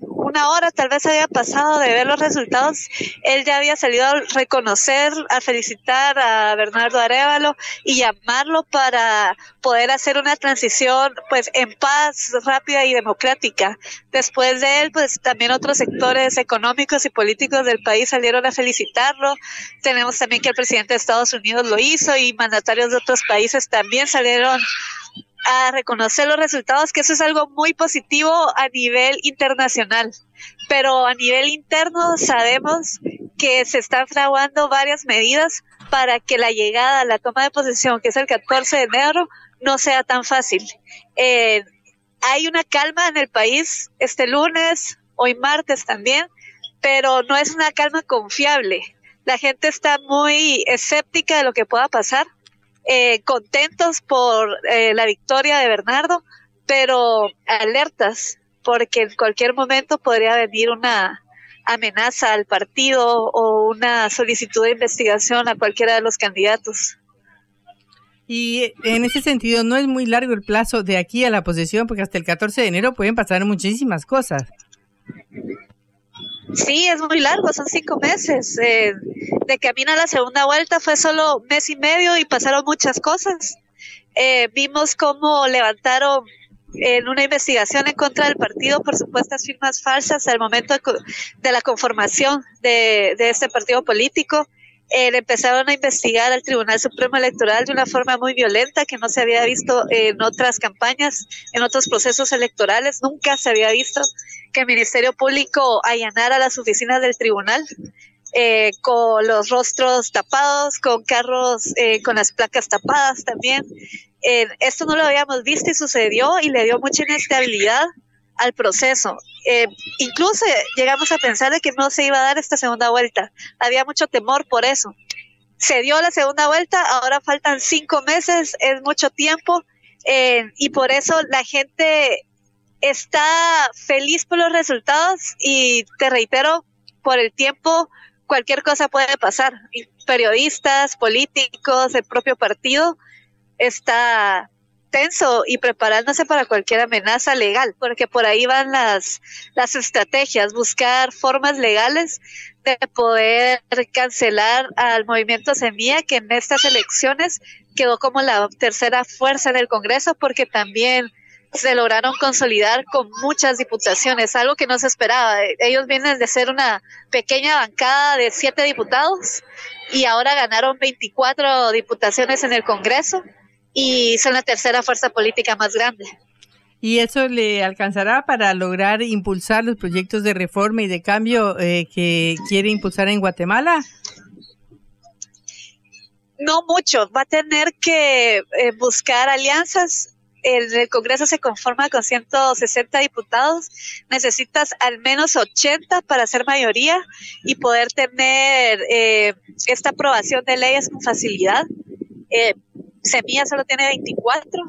una hora tal vez había pasado de ver los resultados, él ya había salido a reconocer, a felicitar a Bernardo Arevalo y llamarlo para poder hacer una transición pues en paz, rápida y democrática. Después de él, pues también otros sectores económicos y políticos del país salieron a felicitarlo. Tenemos también que el presidente de Estados Unidos lo hizo y mandatarios de otros países también salieron a reconocer los resultados, que eso es algo muy positivo a nivel internacional. Pero a nivel interno sabemos que se están fraguando varias medidas para que la llegada a la toma de posesión, que es el 14 de enero, no sea tan fácil. Eh, hay una calma en el país este lunes, hoy martes también, pero no es una calma confiable. La gente está muy escéptica de lo que pueda pasar eh, contentos por eh, la victoria de Bernardo, pero alertas, porque en cualquier momento podría venir una amenaza al partido o una solicitud de investigación a cualquiera de los candidatos. Y en ese sentido, no es muy largo el plazo de aquí a la posesión, porque hasta el 14 de enero pueden pasar muchísimas cosas. Sí, es muy largo, son cinco meses. Eh, de camino a la segunda vuelta fue solo mes y medio y pasaron muchas cosas. Eh, vimos cómo levantaron en una investigación en contra del partido por supuestas firmas falsas al momento de, la conformación de, este partido político. Eh, empezaron a investigar al Tribunal Supremo Electoral de una forma muy violenta que no se había visto en otras campañas, en otros procesos electorales. Nunca se había visto que el Ministerio Público allanara las oficinas del tribunal. Eh, con los rostros tapados, con carros eh, con las placas tapadas también. Eh, esto no lo habíamos visto y sucedió y le dio mucha inestabilidad al proceso. incluso llegamos a pensar de que no se iba a dar esta segunda vuelta. Había mucho temor por eso. Se dio la segunda vuelta, ahora faltan cinco meses, es mucho tiempo y por eso la gente está feliz por los resultados y te reitero, por el tiempo cualquier cosa puede pasar. Periodistas, políticos, el propio partido está tenso y preparándose para cualquier amenaza legal, porque por ahí van las, las estrategias, buscar formas legales de poder cancelar al movimiento Semilla, que en estas elecciones quedó como la tercera fuerza en el Congreso, porque también se lograron consolidar con muchas diputaciones, algo que no se esperaba. Ellos vienen de ser una pequeña bancada de siete diputados y ahora ganaron 24 diputaciones en el Congreso y son la tercera fuerza política más grande. ¿Y eso le alcanzará para lograr impulsar los proyectos de reforma y de cambio eh, que quiere impulsar en Guatemala? No mucho, va a tener que eh, buscar alianzas el, Congreso se conforma con 160 diputados, necesitas al menos 80 para ser mayoría y poder tener eh, esta aprobación de leyes con facilidad. Eh, Semilla solo tiene 24,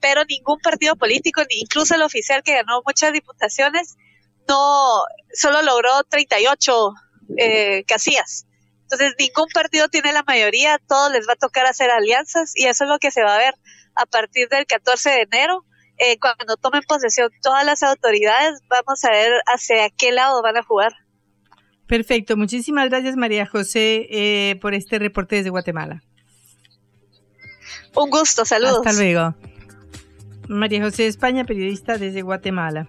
pero ningún partido político, incluso el oficial que ganó muchas diputaciones, no solo logró 38 eh, casillas. Entonces, ningún partido tiene la mayoría, todos les va a tocar hacer alianzas y eso es lo que se va a ver a partir del 14 de enero. Eh, cuando tomen posesión todas las autoridades, vamos a ver hacia qué lado van a jugar. Perfecto, muchísimas gracias María José eh, por este reporte desde Guatemala. Un gusto, saludos. Hasta luego. María José España, periodista desde Guatemala.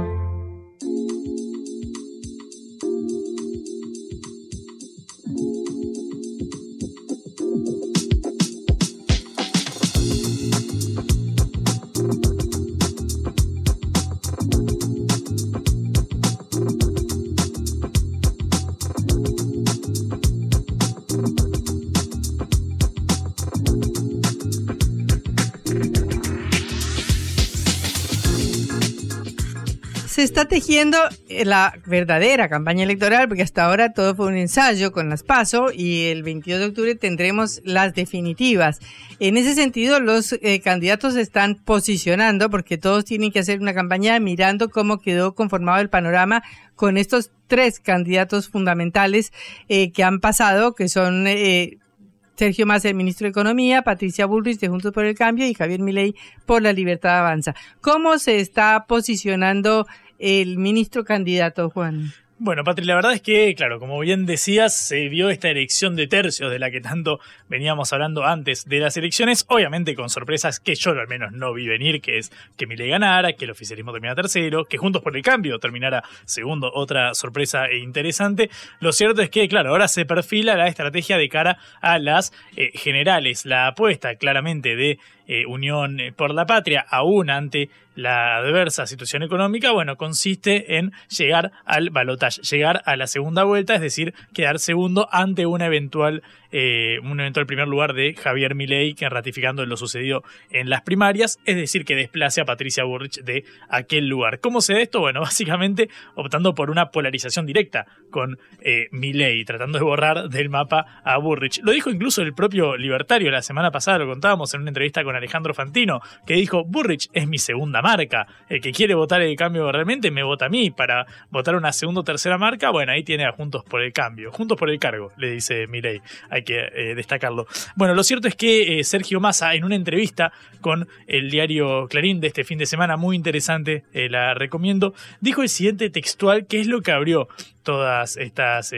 Se está tejiendo eh, la verdadera campaña electoral, porque hasta ahora todo fue un ensayo con las PASO y el 22 de octubre tendremos las definitivas. En ese sentido, los eh, candidatos se están posicionando porque todos tienen que hacer una campaña mirando cómo quedó conformado el panorama con estos tres candidatos fundamentales eh, que han pasado, que son Sergio Massa, el ministro de Economía, Patricia Bullrich de Juntos por el Cambio y Javier Milei por la Libertad Avanza. ¿Cómo se está posicionando el ministro candidato, Juan? Bueno, Patri, la verdad es que, claro, como bien decías, se vio esta elección de tercios de la que tanto veníamos hablando antes de las elecciones, obviamente con sorpresas que yo al menos no vi venir, que es que Milei ganara, que el oficialismo terminara tercero, que Juntos por el Cambio terminara segundo, otra sorpresa e interesante. Lo cierto es que, claro, ahora se perfila la estrategia de cara a las eh, generales, la apuesta claramente de eh, Unión por la Patria, aún ante la adversa situación económica, bueno, consiste en llegar al balotaje, llegar a la segunda vuelta, es decir, quedar segundo ante una eventual eh, un eventual primer lugar de Javier Milei, que ratificando lo sucedido en las primarias, es decir, que desplace a Patricia Burrich de aquel lugar. ¿Cómo se da esto? Bueno, básicamente optando por una polarización directa con eh, Milei, tratando de borrar del mapa a Burrich. Lo dijo incluso el propio libertario la semana pasada, lo contábamos en una entrevista con Alejandro Fantino, que dijo, Burrich es mi segunda marca, el que quiere votar el cambio realmente me vota a mí para votar una segunda o tercera marca, bueno, ahí tiene a Juntos por el Cambio, Juntos por el Cargo, le dice Milei que eh, destacarlo. Bueno, lo cierto es que eh, Sergio Massa, en una entrevista con el diario Clarín de este fin de semana, muy interesante, eh, la recomiendo, dijo el siguiente textual, que es lo que abrió todas estas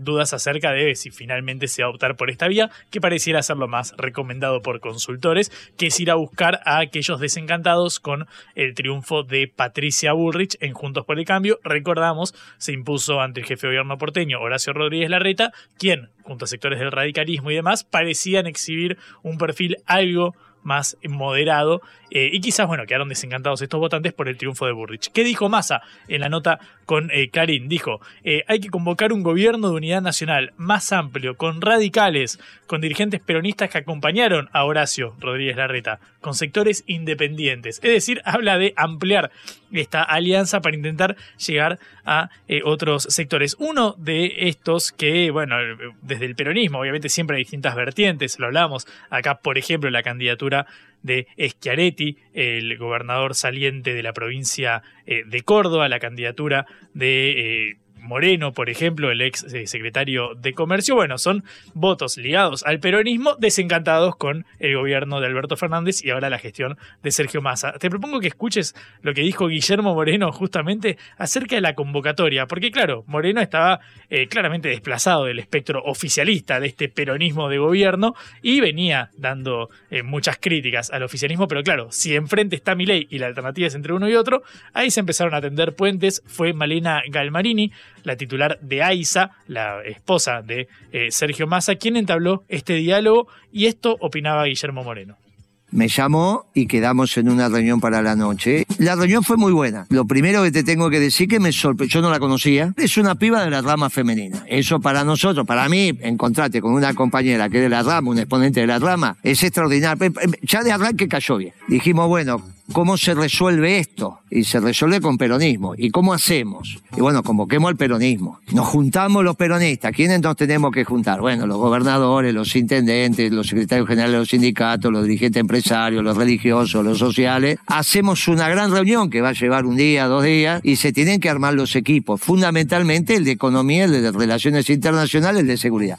dudas acerca de si finalmente se va a optar por esta vía, que pareciera ser lo más recomendado por consultores, que es ir a buscar a aquellos desencantados con el triunfo de Patricia Bullrich en Juntos por el Cambio. Recordamos, se impuso ante el jefe de gobierno porteño, Horacio Rodríguez Larreta, quien junto a sectores del radicalismo y demás, parecían exhibir un perfil algo más moderado eh, y quizás, bueno, quedaron desencantados estos votantes por el triunfo de Burrich. ¿Qué dijo Massa en la nota con eh, Clarín? Dijo, eh, hay que convocar un gobierno de unidad nacional más amplio, con radicales, con dirigentes peronistas que acompañaron a Horacio Rodríguez Larreta, con sectores independientes. Es decir, habla de ampliar esta alianza para intentar llegar a otros sectores. Uno de estos que, bueno, desde el peronismo, obviamente siempre hay distintas vertientes, lo hablamos acá, por ejemplo, la candidatura de Schiaretti, el gobernador saliente de la provincia eh, de Córdoba, la candidatura de... Eh, Moreno, por ejemplo, el ex eh, secretario de Comercio, bueno, son votos ligados al peronismo, desencantados con el gobierno de Alberto Fernández y ahora la gestión de Sergio Massa. Te propongo que escuches lo que dijo Guillermo Moreno justamente acerca de la convocatoria, porque claro, Moreno estaba eh, claramente desplazado del espectro oficialista de este peronismo de gobierno y venía dando eh, muchas críticas al oficialismo, pero claro, si enfrente está Milei y la alternativa es entre uno y otro, ahí se empezaron a tender puentes, fue Malena Galmarini, la titular de AISA, la esposa de eh, Sergio Massa, quien entabló este diálogo y esto opinaba Guillermo Moreno. Me llamó y quedamos en una reunión para la noche. La reunión fue muy buena. Lo primero que te tengo que decir que me sorprendió, yo no la conocía, es una piba de la rama femenina. Eso para nosotros, para mí, encontrarte con una compañera que es de la rama, un exponente de la rama, es extraordinario. Ya de arranque cayó bien. Dijimos, bueno, ¿cómo se resuelve esto? Y se resuelve con peronismo. ¿Y cómo hacemos? Y bueno, convoquemos al peronismo. Nos juntamos los peronistas. ¿Quiénes nos tenemos que juntar? Bueno, los gobernadores, los intendentes, los secretarios generales de los sindicatos, los dirigentes empresarios, los religiosos, los sociales. Hacemos una gran reunión que va a llevar un día, dos días, y se tienen que armar los equipos. Fundamentalmente el de economía, el de relaciones internacionales, el de seguridad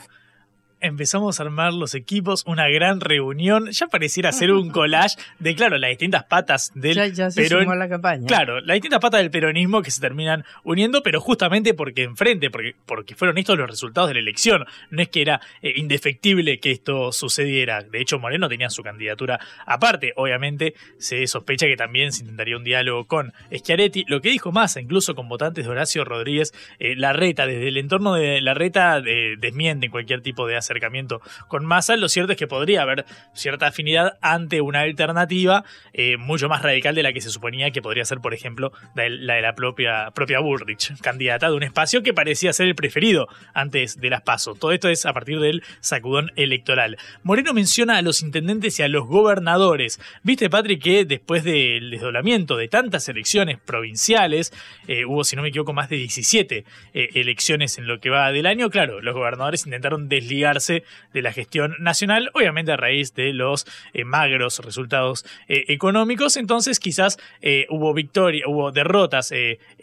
empezamos a armar los equipos, una gran reunión. Ya pareciera ser un collage de, claro, las distintas patas del ya, la campaña. Claro, las distintas patas del peronismo que se terminan uniendo, pero justamente porque enfrente, porque, porque fueron estos los resultados de la elección. No es que era eh, indefectible que esto sucediera. De hecho, Moreno tenía su candidatura aparte. Obviamente, se sospecha que también se intentaría un diálogo con Schiaretti. Lo que dijo Massa, incluso con votantes de Horacio Rodríguez, eh, la reta, desde el entorno de la reta, eh, desmienten cualquier tipo de acercamiento con Massa, lo cierto es que podría haber cierta afinidad ante una alternativa eh, mucho más radical de la que se suponía que podría ser, por ejemplo, la de la propia, propia Bullrich, candidata de un espacio que parecía ser el preferido antes de las pasos. Todo esto es a partir del sacudón electoral. Moreno menciona a los intendentes y a los gobernadores. Viste, Patrick, que después del desdoblamiento de tantas elecciones provinciales, eh, hubo, si no me equivoco, más de 17 eh, elecciones en lo que va del año. Claro, los gobernadores intentaron desligar de la gestión nacional, obviamente a raíz de los eh, magros resultados eh, económicos. Entonces, quizás eh, hubo victoria, hubo derrotas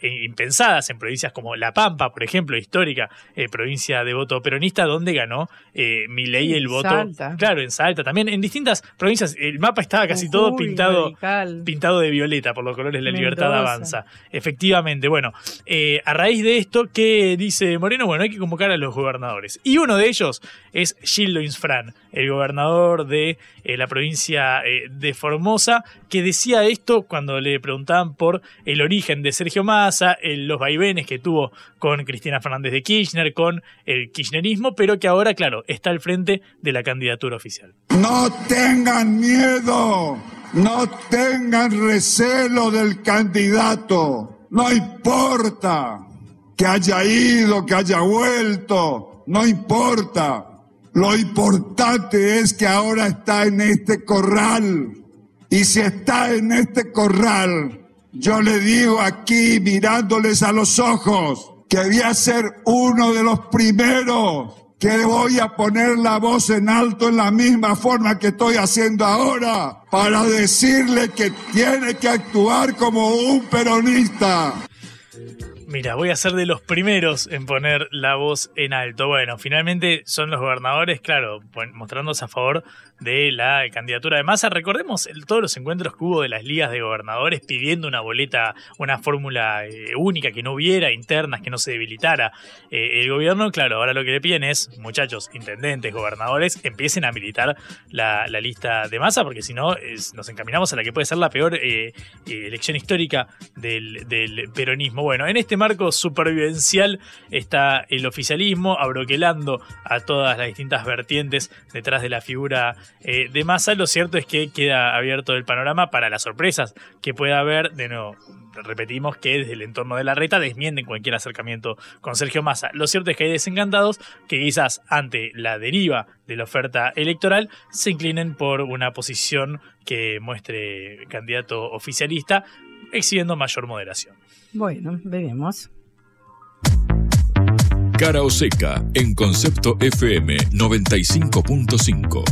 impensadas en provincias como La Pampa, por ejemplo, histórica provincia de voto peronista, donde ganó Milei el voto. Salta. Claro, en Salta. También en distintas provincias, el mapa estaba casi todo pintado, pintado de violeta por los colores de la libertad avanza. Efectivamente, bueno, a raíz de esto, ¿qué dice Moreno? Bueno, hay que convocar a los gobernadores. Y uno de ellos es Gildo Insfran, el gobernador de eh, la provincia eh, de Formosa, que decía esto cuando le preguntaban por el origen de Sergio Massa, los vaivenes que tuvo con Cristina Fernández de Kirchner, con el kirchnerismo, pero que ahora, claro, está al frente de la candidatura oficial. No tengan miedo, no tengan recelo del candidato, no importa que haya ido, que haya vuelto, no importa. Lo importante es que ahora está en este corral. Y si está en este corral, yo le digo aquí mirándoles a los ojos que voy a ser uno de los primeros que voy a poner la voz en alto en la misma forma que estoy haciendo ahora para decirle que tiene que actuar como un peronista. Mira, voy a ser de los primeros en poner la voz en alto. Bueno, finalmente son los gobernadores, claro, mostrándose a favor de la candidatura de Massa. Recordemos todos los encuentros que hubo de las ligas de gobernadores pidiendo una boleta, una fórmula eh, única que no hubiera, internas, que no se debilitara. Eh, el gobierno, claro, ahora lo que le piden es, muchachos, intendentes, gobernadores, empiecen a militar la, lista de Massa, porque si no, nos encaminamos a la que puede ser la peor eh, elección histórica del, del peronismo. Bueno, en este marco supervivencial está el oficialismo abroquelando a todas las distintas vertientes detrás de la figura eh, de Massa, lo cierto es que queda abierto el panorama para las sorpresas que pueda haber. De nuevo, repetimos que desde el entorno de la reta desmienten cualquier acercamiento con Sergio Massa. Lo cierto es que hay desencantados que quizás ante la deriva de la oferta electoral se inclinen por una posición que muestre candidato oficialista, exhibiendo mayor moderación. Bueno, veremos. Cara o seca en concepto FM 95.5.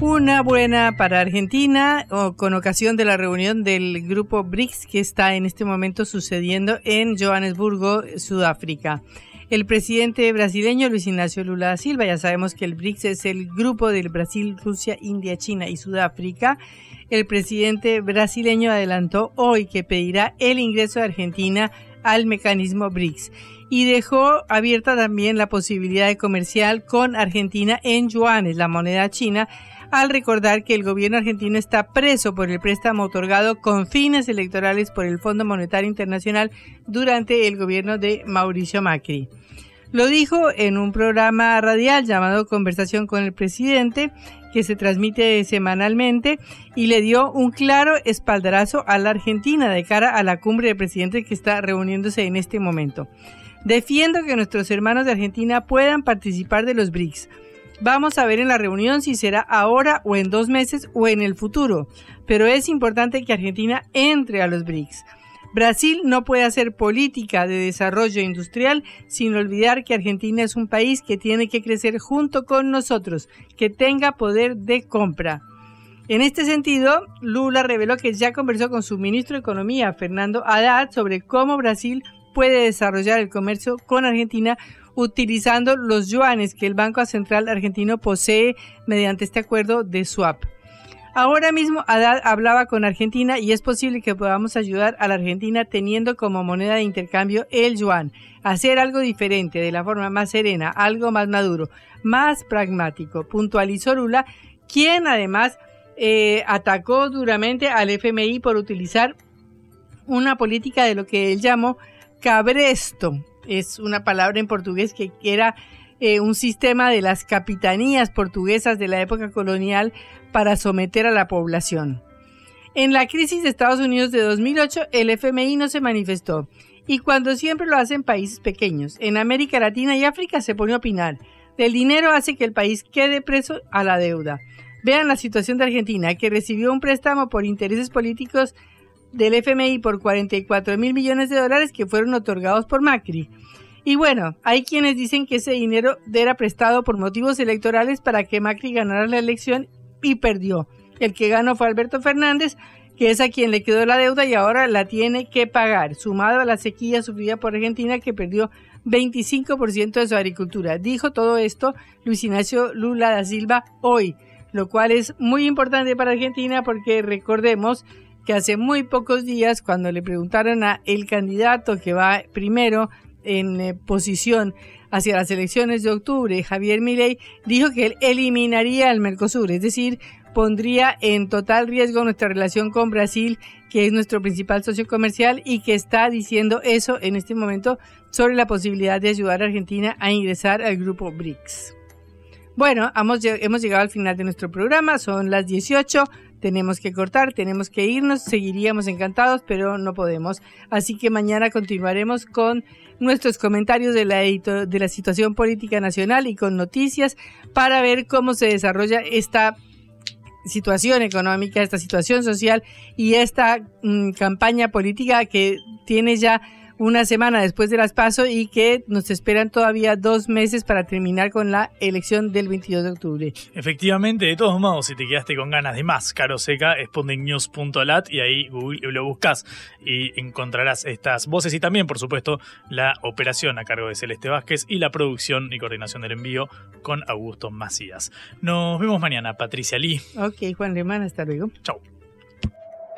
Una buena para Argentina con ocasión de la reunión del grupo BRICS que está en este momento sucediendo en Johannesburgo, Sudáfrica. El presidente brasileño Luis Ignacio Lula da Silva, ya sabemos que el BRICS es el grupo del Brasil, Rusia, India, China y Sudáfrica. El presidente brasileño adelantó hoy que pedirá el ingreso de Argentina al mecanismo BRICS y dejó abierta también la posibilidad de comercial con Argentina en yuanes, la moneda china, al recordar que el gobierno argentino está preso por el préstamo otorgado con fines electorales por el Fondo Monetario Internacional durante el gobierno de Mauricio Macri. Lo dijo en un programa radial llamado Conversación con el Presidente, que se transmite semanalmente, y le dio un claro espaldarazo a la Argentina de cara a la cumbre de presidentes que está reuniéndose en este momento. Defiendo que nuestros hermanos de Argentina puedan participar de los BRICS Vamos a ver en la reunión si será ahora o en dos meses o en el futuro, pero es importante que Argentina entre a los BRICS. Brasil no puede hacer política de desarrollo industrial sin olvidar que Argentina es un país que tiene que crecer junto con nosotros, que tenga poder de compra. En este sentido, Lula reveló que ya conversó con su ministro de Economía, Fernando Haddad, sobre cómo Brasil puede desarrollar el comercio con Argentina utilizando los yuanes que el Banco Central argentino posee mediante este acuerdo de swap. Ahora mismo Haddad hablaba con Argentina y es posible que podamos ayudar a la Argentina teniendo como moneda de intercambio el yuan, hacer algo diferente, de la forma más serena, algo más maduro, más pragmático, puntualizó Lula, quien además eh, atacó duramente al FMI por utilizar una política de lo que él llamó cabresto. Es una palabra en portugués que era eh, un sistema de las capitanías portuguesas de la época colonial para someter a la población. En la crisis de Estados Unidos de 2008, el FMI no se manifestó, y cuando siempre lo hacen países pequeños, en América Latina y África se pone a opinar. El dinero hace que el país quede preso a la deuda. Vean la situación de Argentina, que recibió un préstamo por intereses políticos del FMI por 44 mil millones de dólares que fueron otorgados por Macri. Y bueno, hay quienes dicen que ese dinero era prestado por motivos electorales para que Macri ganara la elección y perdió. El que ganó fue Alberto Fernández, que es a quien le quedó la deuda y ahora la tiene que pagar, sumado a la sequía sufrida por Argentina que perdió 25% de su agricultura. Dijo todo esto Luis Ignacio Lula da Silva hoy, lo cual es muy importante para Argentina porque recordemos que hace muy pocos días cuando le preguntaron a el candidato que va primero en eh, posición hacia las elecciones de octubre, Javier Milei dijo que él eliminaría el Mercosur, es decir, pondría en total riesgo nuestra relación con Brasil, que es nuestro principal socio comercial y que está diciendo eso en este momento sobre la posibilidad de ayudar a Argentina a ingresar al grupo BRICS. Bueno, hemos, llegado al final de nuestro programa, son las 18, tenemos que cortar, tenemos que irnos, seguiríamos encantados, pero no podemos. Así que mañana continuaremos con nuestros comentarios de la, situación política nacional y con noticias para ver cómo se desarrolla esta situación económica, esta situación social y esta mm, campaña política que tiene ya una semana después de las PASO y que nos esperan todavía dos meses para terminar con la elección del 22 de octubre. Efectivamente, de todos modos, si te quedaste con ganas de más, Caro Seca, spundingnews.lat y ahí lo buscas y encontrarás estas voces y también, por supuesto, la operación a cargo de Celeste Vázquez y la producción y coordinación del envío con Augusto Macías. Nos vemos mañana, Patricia Lee. Ok, Juan Lemán, hasta luego. Chau.